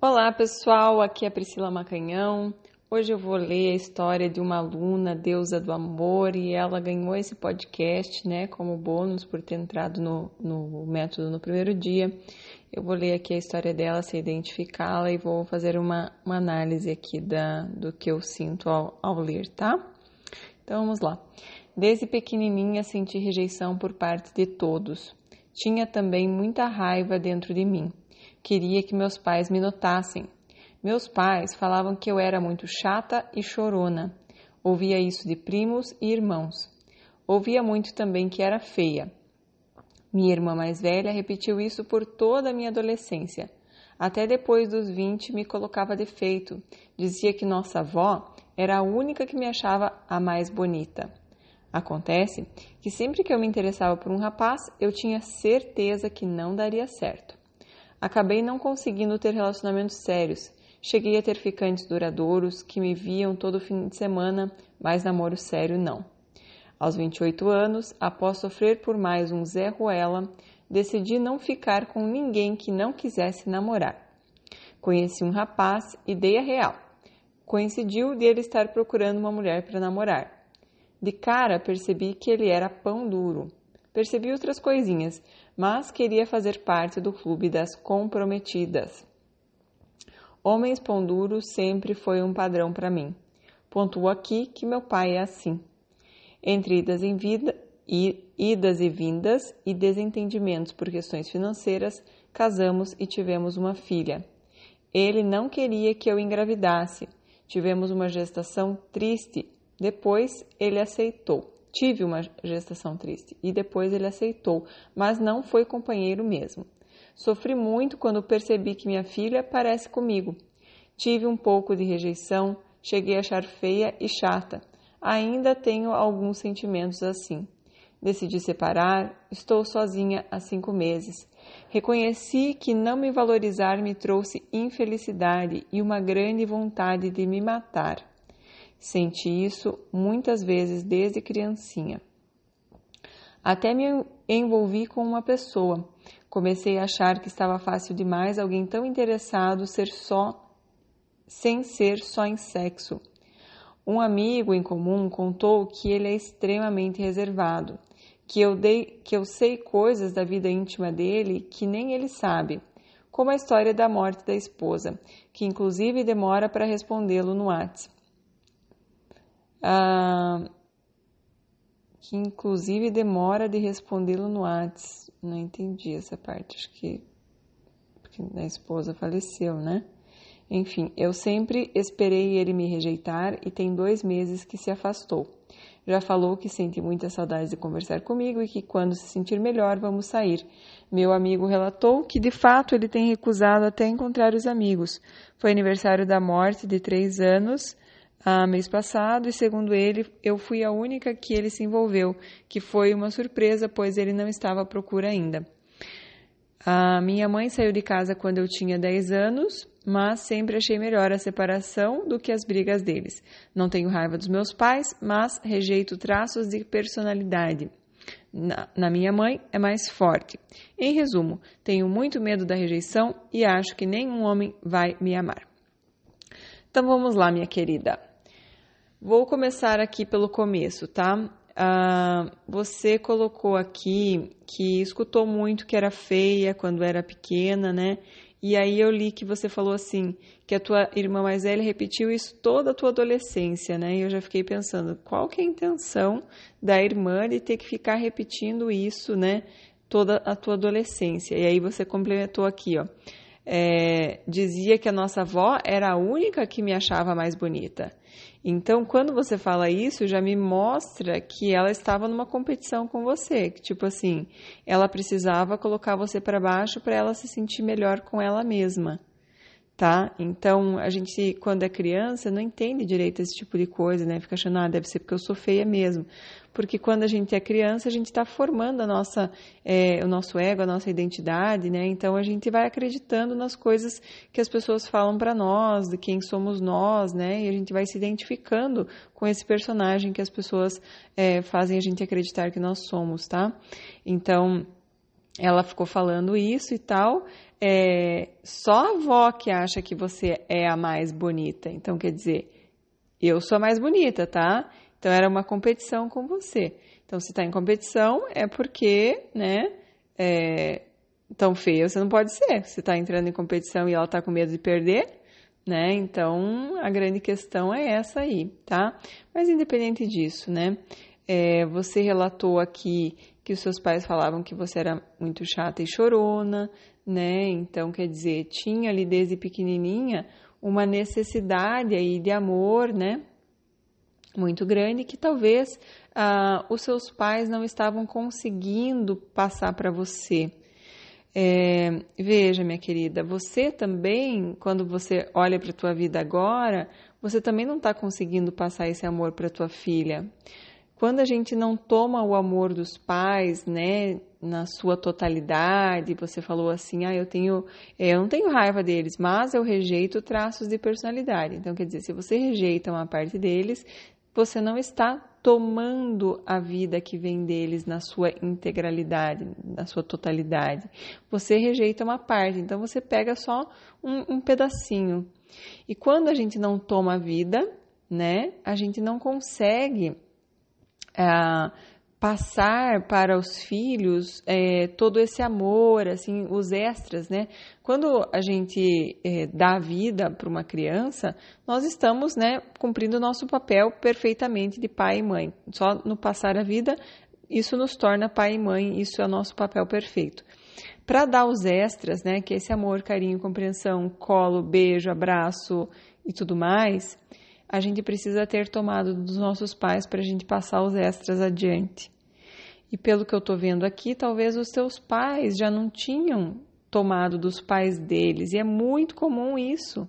Olá pessoal, aqui é a Priscila Macanhão. Hoje eu vou ler a história de uma aluna, deusa do amor, e ela ganhou esse podcast, né, como bônus por ter entrado no, no método no primeiro dia. Eu vou ler aqui a história dela, se identificá-la e vou fazer uma, uma análise aqui da, do que eu sinto ao, ao ler, tá? Então vamos lá. Desde pequenininha senti rejeição por parte de todos. Tinha também muita raiva dentro de mim. Queria que meus pais me notassem, meus pais falavam que eu era muito chata e chorona. Ouvia isso de primos e irmãos. Ouvia muito também que era feia. Minha irmã mais velha repetiu isso por toda a minha adolescência. Até depois dos 20 me colocava defeito. Dizia que nossa avó era a única que me achava a mais bonita. Acontece que sempre que eu me interessava por um rapaz, eu tinha certeza que não daria certo. Acabei não conseguindo ter relacionamentos sérios Cheguei a ter ficantes duradouros que me viam todo fim de semana, mas namoro sério não. Aos 28 anos, após sofrer por mais um Zé Ruela, decidi não ficar com ninguém que não quisesse namorar. Conheci um rapaz e real. Coincidiu de ele estar procurando uma mulher para namorar. De cara percebi que ele era pão duro. Percebi outras coisinhas, mas queria fazer parte do clube das comprometidas. Homens pão duro sempre foi um padrão para mim. Pontuo aqui que meu pai é assim. Entre idas, em vida, idas e vindas e desentendimentos por questões financeiras, casamos e tivemos uma filha. Ele não queria que eu engravidasse. Tivemos uma gestação triste. Depois ele aceitou. Tive uma gestação triste e depois ele aceitou, mas não foi companheiro mesmo. Sofri muito quando percebi que minha filha parece comigo. Tive um pouco de rejeição, cheguei a achar feia e chata. Ainda tenho alguns sentimentos assim. Decidi separar, estou sozinha há cinco meses. Reconheci que não me valorizar me trouxe infelicidade e uma grande vontade de me matar. Senti isso muitas vezes desde criancinha. Até me envolvi com uma pessoa, Comecei a achar que estava fácil demais alguém tão interessado ser só sem ser só em sexo. Um amigo em comum contou que ele é extremamente reservado, que eu dei, que eu sei coisas da vida íntima dele que nem ele sabe, como a história da morte da esposa, que inclusive demora para respondê-lo no WhatsApp. Ah, que inclusive demora de respondê-lo no WhatsApp. Não entendi essa parte, acho que porque a esposa faleceu, né? Enfim, eu sempre esperei ele me rejeitar e tem dois meses que se afastou. Já falou que sente muita saudade de conversar comigo e que quando se sentir melhor vamos sair. Meu amigo relatou que de fato ele tem recusado até encontrar os amigos. Foi aniversário da morte de três anos ah, mês passado e, segundo ele, eu fui a única que ele se envolveu, que foi uma surpresa, pois ele não estava à procura ainda. A minha mãe saiu de casa quando eu tinha 10 anos, mas sempre achei melhor a separação do que as brigas deles. Não tenho raiva dos meus pais, mas rejeito traços de personalidade. Na, na, minha mãe é mais forte. Em resumo, tenho muito medo da rejeição e acho que nenhum homem vai me amar. Então vamos lá, minha querida. Vou começar aqui pelo começo, tá? Uh, você colocou aqui que escutou muito que era feia quando era pequena, né? E aí eu li que você falou assim, que a tua irmã mais velha repetiu isso toda a tua adolescência, né? E eu já fiquei pensando, qual que é a intenção da irmã de ter que ficar repetindo isso, né? Toda a tua adolescência. E aí você complementou aqui, ó. É, dizia que a nossa avó era a única que me achava mais bonita. Então, quando você fala isso, já me mostra que ela estava numa competição com você, que tipo assim, ela precisava colocar você para baixo para ela se sentir melhor com ela mesma tá? Então, a gente, quando é criança, não entende direito esse tipo de coisa, né? Fica achando, ah, deve ser porque eu sou feia mesmo. Porque quando a gente é criança, a gente está formando a nossa, é, o nosso ego, a nossa identidade, né? Então, a gente vai acreditando nas coisas que as pessoas falam para nós, de quem somos nós, né? E a gente vai se identificando com esse personagem que as pessoas é, fazem a gente acreditar que nós somos, tá? Então, ela ficou falando isso e tal, é, só a avó que acha que você é a mais bonita. Então, quer dizer, eu sou a mais bonita, tá? Então, era uma competição com você. Então, se está em competição, é porque, né, é, tão feia você não pode ser. Se está entrando em competição e ela está com medo de perder, né? Então, a grande questão é essa aí, tá? Mas independente disso, né? É, você relatou aqui que os seus pais falavam que você era muito chata e chorona, né? Então, quer dizer, tinha ali desde pequenininha uma necessidade aí de amor, né? Muito grande que talvez ah, os seus pais não estavam conseguindo passar para você. É, veja, minha querida, você também, quando você olha para a tua vida agora, você também não está conseguindo passar esse amor para tua filha. Quando a gente não toma o amor dos pais, né, na sua totalidade, você falou assim, ah, eu tenho, é, eu não tenho raiva deles, mas eu rejeito traços de personalidade. Então, quer dizer, se você rejeita uma parte deles, você não está tomando a vida que vem deles na sua integralidade, na sua totalidade. Você rejeita uma parte, então você pega só um, um pedacinho. E quando a gente não toma a vida, né, a gente não consegue é, passar para os filhos é, todo esse amor, assim, os extras, né? Quando a gente é, dá vida para uma criança, nós estamos, né, cumprindo o nosso papel perfeitamente de pai e mãe. Só no passar a vida, isso nos torna pai e mãe, isso é o nosso papel perfeito. Para dar os extras, né, que é esse amor, carinho, compreensão, colo, beijo, abraço e tudo mais, a gente precisa ter tomado dos nossos pais para a gente passar os extras adiante. E pelo que eu estou vendo aqui, talvez os seus pais já não tinham tomado dos pais deles, e é muito comum isso.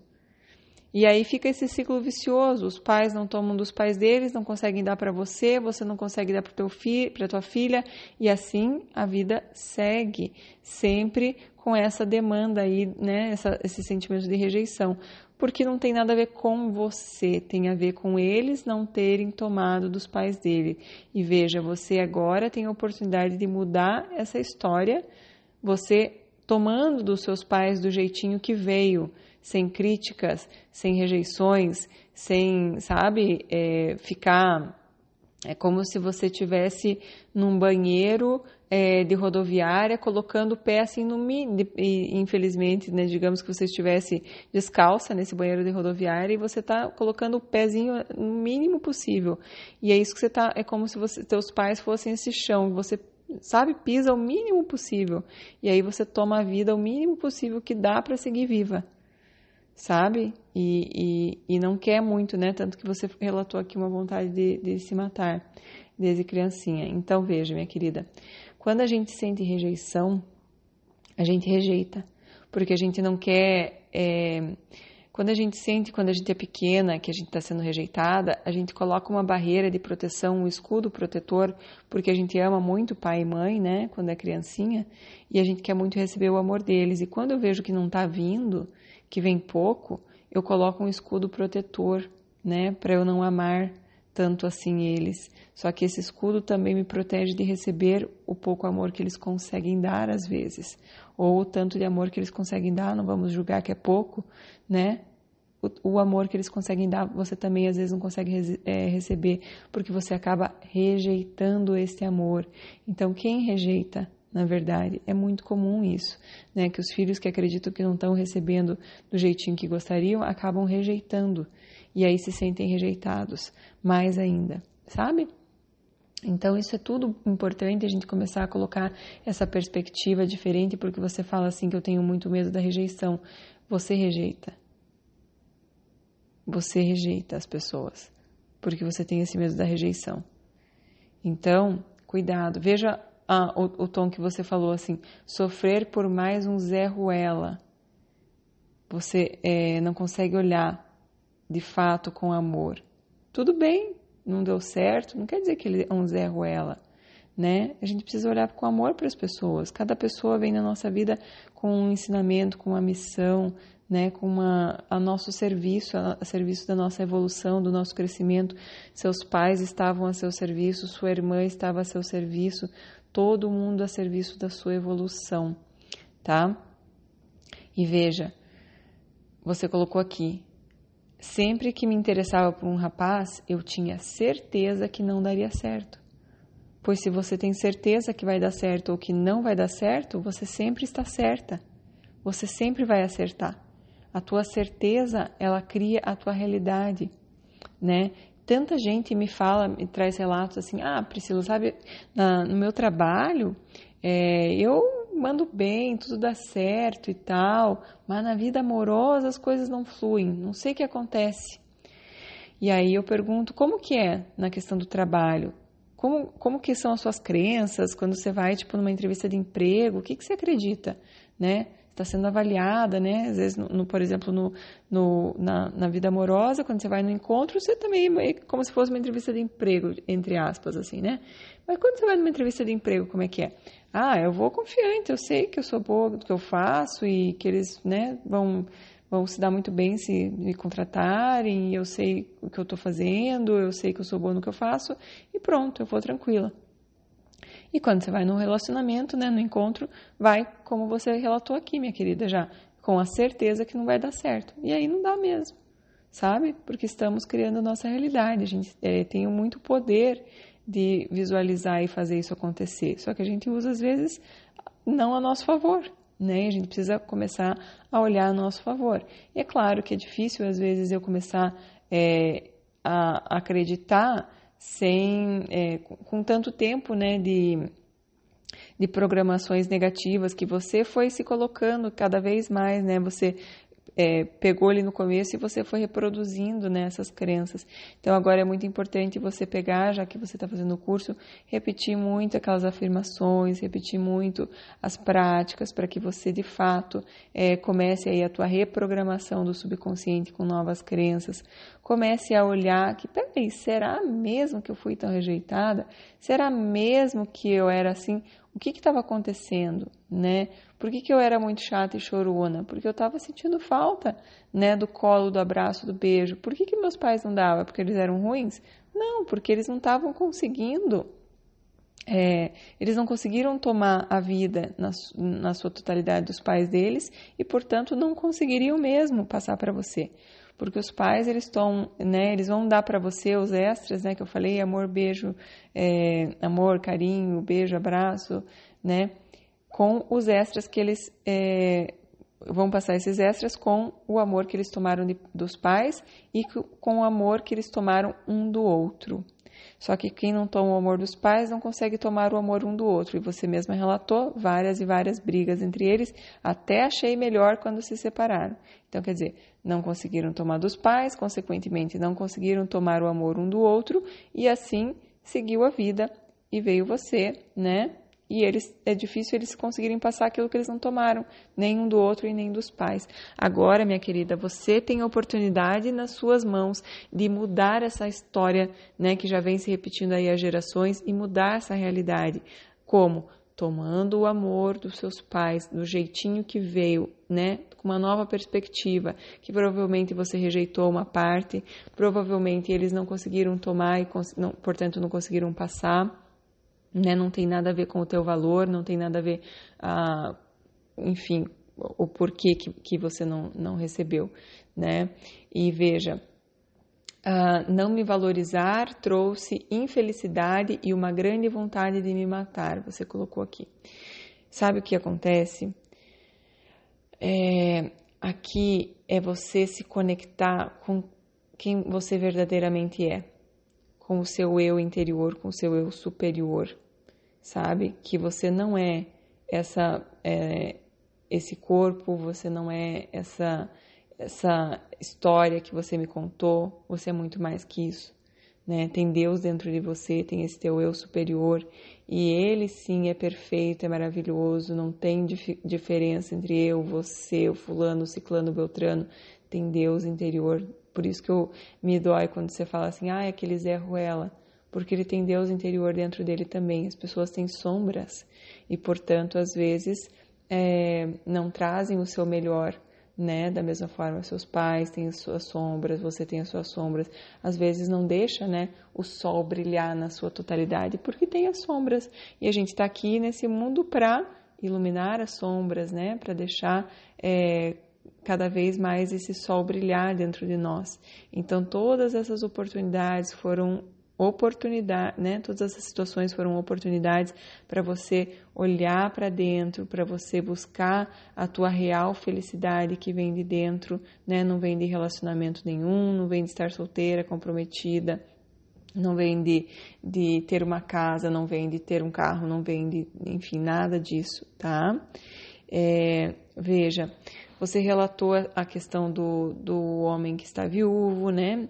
E aí fica esse ciclo vicioso: os pais não tomam dos pais deles, não conseguem dar para você, você não consegue dar para teu filho, para tua filha, e assim a vida segue, sempre com essa demanda aí, né, essa, esse sentimento de rejeição porque não tem nada a ver com você, tem a ver com eles não terem tomado dos pais dele. E veja, você agora tem a oportunidade de mudar essa história, você tomando dos seus pais do jeitinho que veio, sem críticas, sem rejeições, sem, sabe, é, ficar. É como se você tivesse num banheiro é, de rodoviária, colocando o pé assim no mínimo, infelizmente, né, digamos que você estivesse descalça nesse banheiro de rodoviária e você está colocando o pezinho no mínimo possível. E é isso que você está, é como se você, pais fossem esse chão, você sabe, pisa o mínimo possível. E aí você toma a vida o mínimo possível que dá para seguir viva. Sabe? E, e, e, não quer muito, né? Tanto que você relatou aqui uma vontade de, de se matar desde criancinha. Então, veja, minha querida, quando a gente sente rejeição, a gente rejeita, porque a gente não quer. É, quando a gente sente, quando a gente é pequena, que a gente está sendo rejeitada, a gente coloca uma barreira de proteção, um escudo protetor, porque a gente ama muito pai e mãe, né, quando é criancinha, e a gente quer muito receber o amor deles. E quando eu vejo que não está vindo, que vem pouco, eu coloco um escudo protetor, né, para eu não amar tanto assim eles. Só que esse escudo também me protege de receber o pouco amor que eles conseguem dar às vezes, ou o tanto de amor que eles conseguem dar, não vamos julgar que é pouco, né? O, o amor que eles conseguem dar, você também às vezes não consegue é, receber, porque você acaba rejeitando esse amor. Então, quem rejeita na verdade. É muito comum isso, né? Que os filhos que acreditam que não estão recebendo do jeitinho que gostariam acabam rejeitando e aí se sentem rejeitados mais ainda, sabe? Então, isso é tudo importante a gente começar a colocar essa perspectiva diferente, porque você fala assim que eu tenho muito medo da rejeição. Você rejeita. Você rejeita as pessoas, porque você tem esse medo da rejeição. Então, cuidado. Veja ah, o, o, tom que você falou assim: sofrer por mais um Zé Ruela. Você é, não consegue olhar de fato com amor. Tudo bem, não deu certo, não quer dizer que ele é um Zé Ruela, né? A gente precisa olhar com amor para as pessoas. Cada pessoa vem na nossa vida com um ensinamento, com uma missão, né, com uma, a nosso serviço, a, a, serviço da nossa evolução, do nosso crescimento. Seus pais estavam a seu serviço, sua irmã estava a seu serviço, todo mundo a serviço da sua evolução, tá? E veja, você colocou aqui, sempre que me interessava por um rapaz, eu tinha certeza que não daria certo. Pois se você tem certeza que vai dar certo ou que não vai dar certo, você sempre está certa. Você sempre vai acertar. A tua certeza, ela cria a tua realidade, né? Tanta gente me fala, me traz relatos assim, ah, Priscila, sabe, na, no meu trabalho, é, eu mando bem, tudo dá certo e tal, mas na vida amorosa as coisas não fluem, não sei o que acontece. E aí eu pergunto, como que é na questão do trabalho? Como, como que são as suas crenças quando você vai, tipo, numa entrevista de emprego? O que, que você acredita, né? Está sendo avaliada, né? Às vezes, no, no por exemplo, no, no, na, na vida amorosa, quando você vai no encontro, você também é como se fosse uma entrevista de emprego, entre aspas, assim, né? Mas quando você vai numa entrevista de emprego, como é que é? Ah, eu vou confiante, eu sei que eu sou boa do que eu faço e que eles, né, vão vão se dar muito bem se me contratarem, eu sei o que eu estou fazendo, eu sei que eu sou boa no que eu faço e pronto, eu vou tranquila. E quando você vai no relacionamento, né, no encontro, vai como você relatou aqui, minha querida, já com a certeza que não vai dar certo. E aí não dá mesmo, sabe? Porque estamos criando nossa realidade. A gente é, tem muito poder de visualizar e fazer isso acontecer. Só que a gente usa às vezes não a nosso favor né? A gente precisa começar a olhar a nosso favor. E é claro que é difícil, às vezes, eu começar é, a acreditar sem, é, com tanto tempo, né, de, de programações negativas que você foi se colocando cada vez mais, né? Você é, pegou ali no começo e você foi reproduzindo né, essas crenças. Então agora é muito importante você pegar, já que você está fazendo o curso, repetir muito aquelas afirmações, repetir muito as práticas para que você de fato é, comece aí a tua reprogramação do subconsciente com novas crenças. Comece a olhar que, peraí, será mesmo que eu fui tão rejeitada? Será mesmo que eu era assim? O que estava acontecendo, né? Por que, que eu era muito chata e chorona? Porque eu estava sentindo falta, né, do colo, do abraço, do beijo. Por que, que meus pais não davam? Porque eles eram ruins? Não, porque eles não estavam conseguindo. É, eles não conseguiram tomar a vida na, na sua totalidade dos pais deles e, portanto, não conseguiriam mesmo passar para você porque os pais eles estão, né, eles vão dar para você os extras, né, que eu falei, amor, beijo, é, amor, carinho, beijo, abraço, né, com os extras que eles é, vão passar esses extras com o amor que eles tomaram de, dos pais e com o amor que eles tomaram um do outro. Só que quem não toma o amor dos pais não consegue tomar o amor um do outro. E você mesma relatou várias e várias brigas entre eles, até achei melhor quando se separaram. Então, quer dizer, não conseguiram tomar dos pais, consequentemente, não conseguiram tomar o amor um do outro, e assim seguiu a vida e veio você, né? E eles é difícil eles conseguirem passar aquilo que eles não tomaram, nem um do outro e nem dos pais. Agora, minha querida, você tem a oportunidade nas suas mãos de mudar essa história, né, que já vem se repetindo aí há gerações e mudar essa realidade. Como? Tomando o amor dos seus pais, do jeitinho que veio, né, com uma nova perspectiva, que provavelmente você rejeitou uma parte, provavelmente eles não conseguiram tomar e, portanto, não conseguiram passar né? Não tem nada a ver com o teu valor, não tem nada a ver, ah, enfim, o porquê que, que você não, não recebeu, né? E veja, ah, não me valorizar trouxe infelicidade e uma grande vontade de me matar, você colocou aqui. Sabe o que acontece? É, aqui é você se conectar com quem você verdadeiramente é com o seu eu interior, com o seu eu superior, sabe? Que você não é essa é, esse corpo, você não é essa essa história que você me contou, você é muito mais que isso. Né? Tem Deus dentro de você, tem esse teu eu superior e ele sim é perfeito, é maravilhoso, não tem dif diferença entre eu, você, o fulano, o ciclano, o beltrano, tem Deus interior por isso que eu me dói quando você fala assim, ah, é aquele Zé Ruela, porque ele tem Deus interior dentro dele também. As pessoas têm sombras e, portanto, às vezes é, não trazem o seu melhor, né? Da mesma forma, seus pais têm as suas sombras, você tem as suas sombras. Às vezes não deixa, né, o sol brilhar na sua totalidade, porque tem as sombras. E a gente está aqui nesse mundo para iluminar as sombras, né? Para deixar é, cada vez mais esse sol brilhar dentro de nós. Então, todas essas oportunidades foram oportunidade, né? Todas essas situações foram oportunidades para você olhar para dentro, para você buscar a tua real felicidade que vem de dentro, né? Não vem de relacionamento nenhum, não vem de estar solteira, comprometida, não vem de, de ter uma casa, não vem de ter um carro, não vem de, enfim, nada disso, tá? É, veja, você relatou a questão do, do homem que está viúvo, né?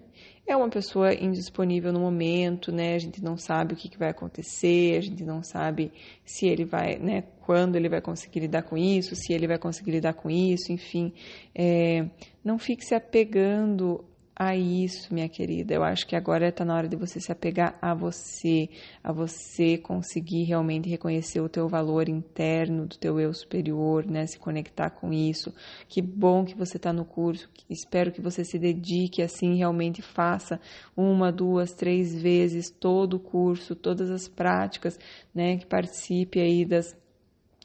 é uma pessoa indisponível no momento, né? A gente não sabe o que, que, vai acontecer, a gente não sabe se ele vai, né? Quando ele vai conseguir lidar com isso, se ele vai conseguir lidar com isso, enfim. É, não fique se apegando a isso, minha querida. Eu acho que agora está na hora de você se apegar a você, a você conseguir realmente reconhecer o teu valor interno do teu eu superior, né? Se conectar com isso. Que bom que você está no curso. Espero que você se dedique assim, realmente faça uma, duas, três vezes todo o curso, todas as práticas, né? Que participe aí das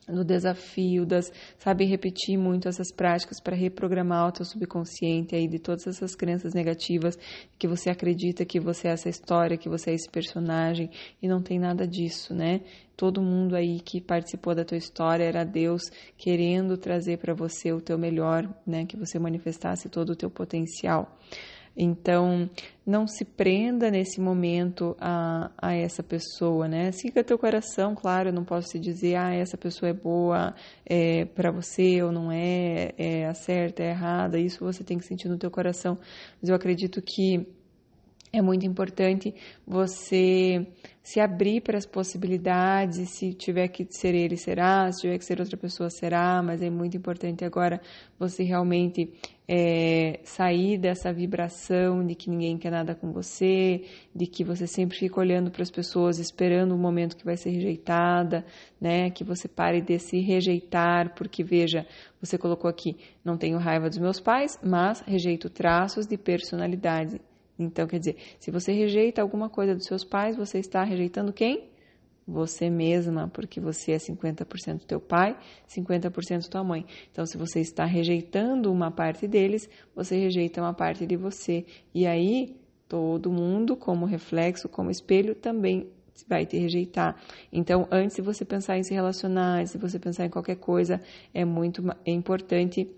no desafio das, sabe, repetir muito essas práticas para reprogramar o teu subconsciente aí de todas essas crenças negativas que você acredita que você é essa história, que você é esse personagem e não tem nada disso, né? Todo mundo aí que participou da tua história era Deus querendo trazer para você o teu melhor, né? Que você manifestasse todo o teu potencial. Então, não se prenda nesse momento a, a essa pessoa, né? Siga teu coração, claro, eu não posso te dizer, ah, essa pessoa é boa é, para você ou não é, é certa, é errada, isso você tem que sentir no teu coração. Mas eu acredito que é muito importante você se abrir para as possibilidades, se tiver que ser ele, será, se tiver que ser outra pessoa, será, mas é muito importante agora você realmente é, sair dessa vibração de que ninguém quer nada com você, de que você sempre fica olhando para as pessoas esperando o momento que vai ser rejeitada, né? Que você pare de se rejeitar, porque veja, você colocou aqui, não tenho raiva dos meus pais, mas rejeito traços de personalidade então, quer dizer, se você rejeita alguma coisa dos seus pais, você está rejeitando quem? Você mesma, porque você é 50% teu pai, 50% tua mãe. Então, se você está rejeitando uma parte deles, você rejeita uma parte de você. E aí, todo mundo, como reflexo, como espelho, também vai te rejeitar. Então, antes de você pensar em se relacionar, antes de você pensar em qualquer coisa, é muito é importante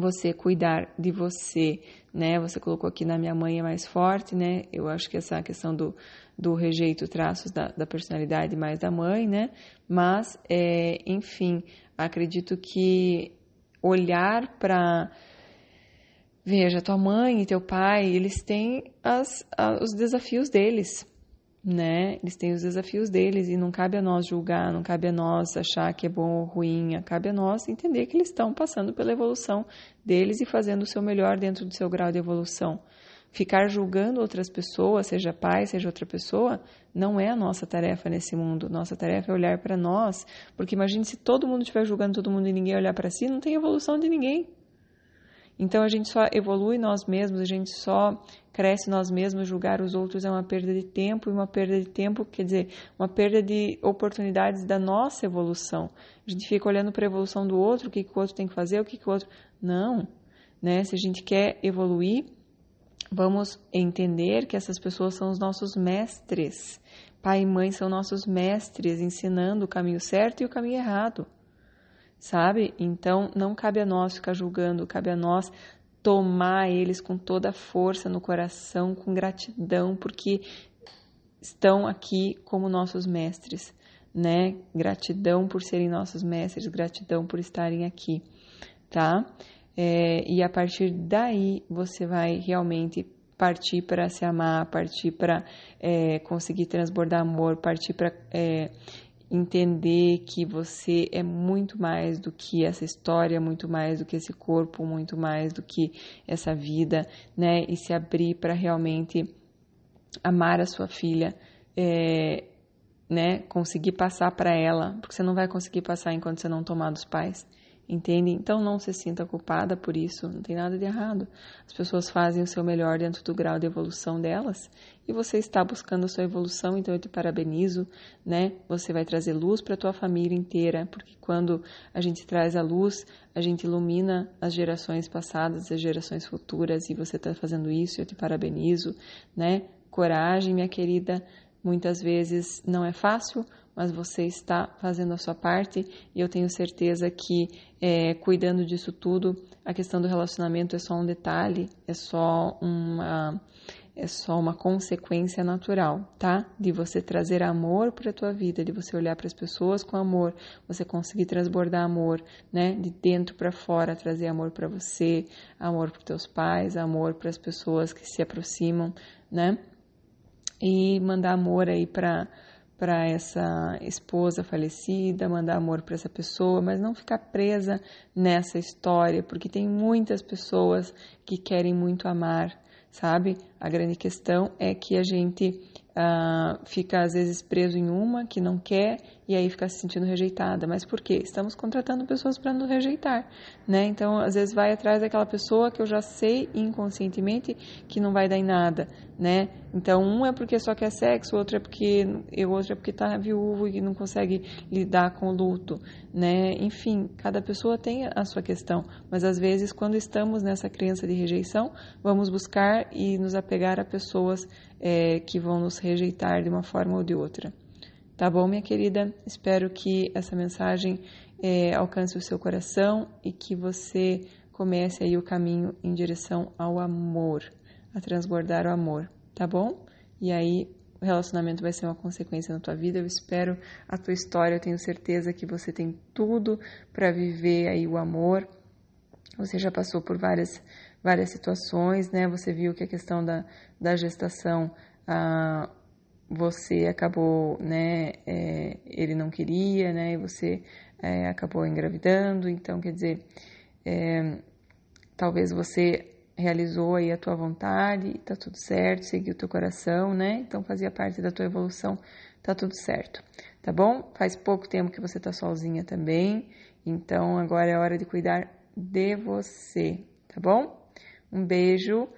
você cuidar de você, né? Você colocou aqui na minha mãe é mais forte, né? Eu acho que essa questão do, do rejeito traços da, da personalidade mais da mãe, né? Mas, é, enfim, acredito que olhar para veja, tua mãe e teu pai, eles têm as, os desafios deles, né? Eles têm os desafios deles e não cabe a nós julgar, não cabe a nós achar que é bom ou ruim, cabe a nós entender que eles estão passando pela evolução deles e fazendo o seu melhor dentro do seu grau de evolução. Ficar julgando outras pessoas, seja pai, seja outra pessoa, não é a nossa tarefa nesse mundo. Nossa tarefa é olhar para nós, porque imagine se todo mundo estiver julgando todo mundo e ninguém olhar para si, não tem evolução de ninguém. Então a gente só evolui nós mesmos, a gente só cresce nós mesmos, julgar os outros é uma perda de tempo, e uma perda de tempo quer dizer uma perda de oportunidades da nossa evolução. A gente fica olhando para a evolução do outro, o que, que o outro tem que fazer, o que, que o outro. Não. Né? Se a gente quer evoluir, vamos entender que essas pessoas são os nossos mestres. Pai e mãe são nossos mestres, ensinando o caminho certo e o caminho errado sabe? Então não cabe a nós ficar julgando, cabe a nós tomar eles com toda a força no coração, com gratidão, porque estão aqui como nossos mestres, né? Gratidão por serem nossos mestres, gratidão por estarem aqui, tá? É, e a partir daí você vai realmente partir para se amar, partir para é, conseguir transbordar amor, partir para é, entender que você é muito mais do que essa história, muito mais do que esse corpo, muito mais do que essa vida, né? E se abrir para realmente amar a sua filha, é, né? Conseguir passar para ela, porque você não vai conseguir passar enquanto você não tomar dos pais. Entende? Então não se sinta culpada por isso, não tem nada de errado. As pessoas fazem o seu melhor dentro do grau de evolução delas e você está buscando a sua evolução, então eu te parabenizo, né? Você vai trazer luz para a tua família inteira, porque quando a gente traz a luz, a gente ilumina as gerações passadas, as gerações futuras e você está fazendo isso, eu te parabenizo, né? Coragem, minha querida. Muitas vezes não é fácil, mas você está fazendo a sua parte e eu tenho certeza que é, cuidando disso tudo, a questão do relacionamento é só um detalhe, é só uma é só uma consequência natural, tá? De você trazer amor para a tua vida, de você olhar para as pessoas com amor, você conseguir transbordar amor, né? De dentro para fora, trazer amor para você, amor para teus pais, amor para as pessoas que se aproximam, né? E mandar amor aí para para essa esposa falecida, mandar amor para essa pessoa, mas não ficar presa nessa história, porque tem muitas pessoas que querem muito amar, sabe? A grande questão é que a gente uh, fica às vezes preso em uma que não quer e aí fica se sentindo rejeitada. Mas por quê? Estamos contratando pessoas para nos rejeitar, né? Então, às vezes vai atrás daquela pessoa que eu já sei inconscientemente que não vai dar em nada, né? Então, um é porque só quer sexo, outro é porque o outro é porque está viúvo e não consegue lidar com o luto, né? Enfim, cada pessoa tem a sua questão, mas às vezes quando estamos nessa crença de rejeição, vamos buscar e nos apegar a pessoas é, que vão nos rejeitar de uma forma ou de outra. Tá bom, minha querida? Espero que essa mensagem é, alcance o seu coração e que você comece aí o caminho em direção ao amor, a transbordar o amor, tá bom? E aí o relacionamento vai ser uma consequência na tua vida. Eu espero a tua história, eu tenho certeza que você tem tudo para viver aí o amor. Você já passou por várias várias situações, né? Você viu que a questão da, da gestação ah, você acabou, né, é, ele não queria, né, e você é, acabou engravidando, então, quer dizer, é, talvez você realizou aí a tua vontade, tá tudo certo, seguiu o teu coração, né, então fazia parte da tua evolução, tá tudo certo, tá bom? Faz pouco tempo que você tá sozinha também, então agora é hora de cuidar de você, tá bom? Um beijo,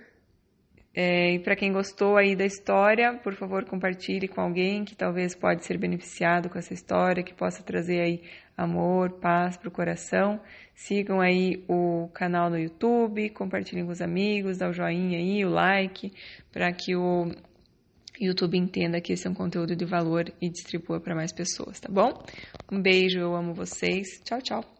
é, e para quem gostou aí da história, por favor, compartilhe com alguém que talvez pode ser beneficiado com essa história, que possa trazer aí amor, paz para o coração. Sigam aí o canal no YouTube, compartilhem com os amigos, dá o joinha aí, o like, para que o YouTube entenda que esse é um conteúdo de valor e distribua para mais pessoas, tá bom? Um beijo, eu amo vocês. Tchau, tchau.